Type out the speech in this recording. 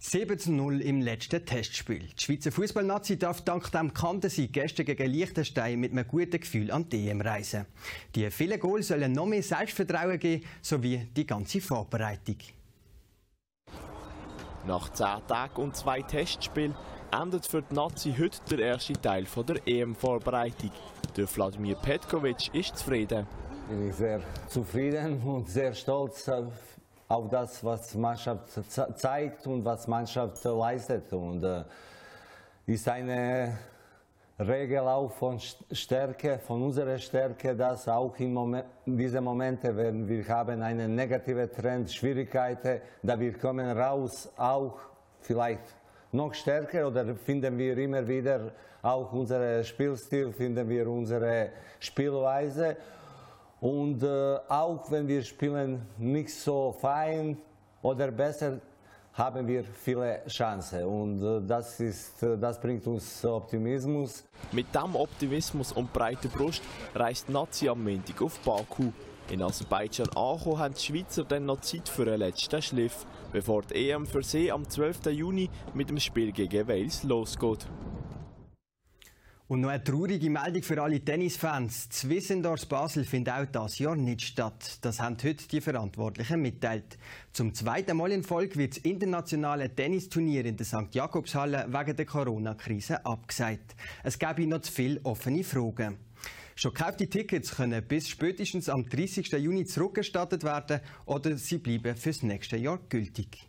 7 zu 0 im letzten Testspiel. Die Schweizer Fußballnazi darf dank dem Kantensieg gestern gegen Liechtenstein mit einem guten Gefühl an die EM reisen. Die vielen Goals sollen noch mehr Selbstvertrauen geben, sowie die ganze Vorbereitung. Nach 10 Tagen und zwei Testspielen endet für die Nazi heute der erste Teil der EM-Vorbereitung. Der Wladimir Petkovic ist zufrieden. Ich bin sehr zufrieden und sehr stolz auf auf das, was Mannschaft zeigt und was Mannschaft leistet. Und äh, ist eine Regel auch von Stärke, von unserer Stärke, dass auch in, Moment, in diesen Momenten, wenn wir haben einen negativen Trend, Schwierigkeiten, da wir kommen raus, auch vielleicht noch stärker oder finden wir immer wieder auch unseren Spielstil, finden wir unsere Spielweise. Und äh, auch wenn wir spielen nicht so fein oder besser, haben wir viele Chancen und äh, das, ist, äh, das bringt uns Optimismus. Mit diesem Optimismus und breiter Brust reist Nazi am Montag auf Baku. In Aserbaidschan angekommen haben die Schweizer dann noch Zeit für einen letzten Schliff, bevor die EM für sie am 12. Juni mit dem Spiel gegen Wales losgeht. Und noch eine traurige Meldung für alle Tennisfans. Das Wissendorf Basel findet auch dieses Jahr nicht statt. Das haben heute die Verantwortlichen mitteilt. Zum zweiten Mal in Folge wird das internationale Tennisturnier in der St. Jakobshalle wegen der Corona-Krise abgesagt. Es gäbe noch zu viele offene Fragen. Schon gekaufte Tickets können bis spätestens am 30. Juni zurückgestattet werden oder sie bleiben fürs nächste Jahr gültig.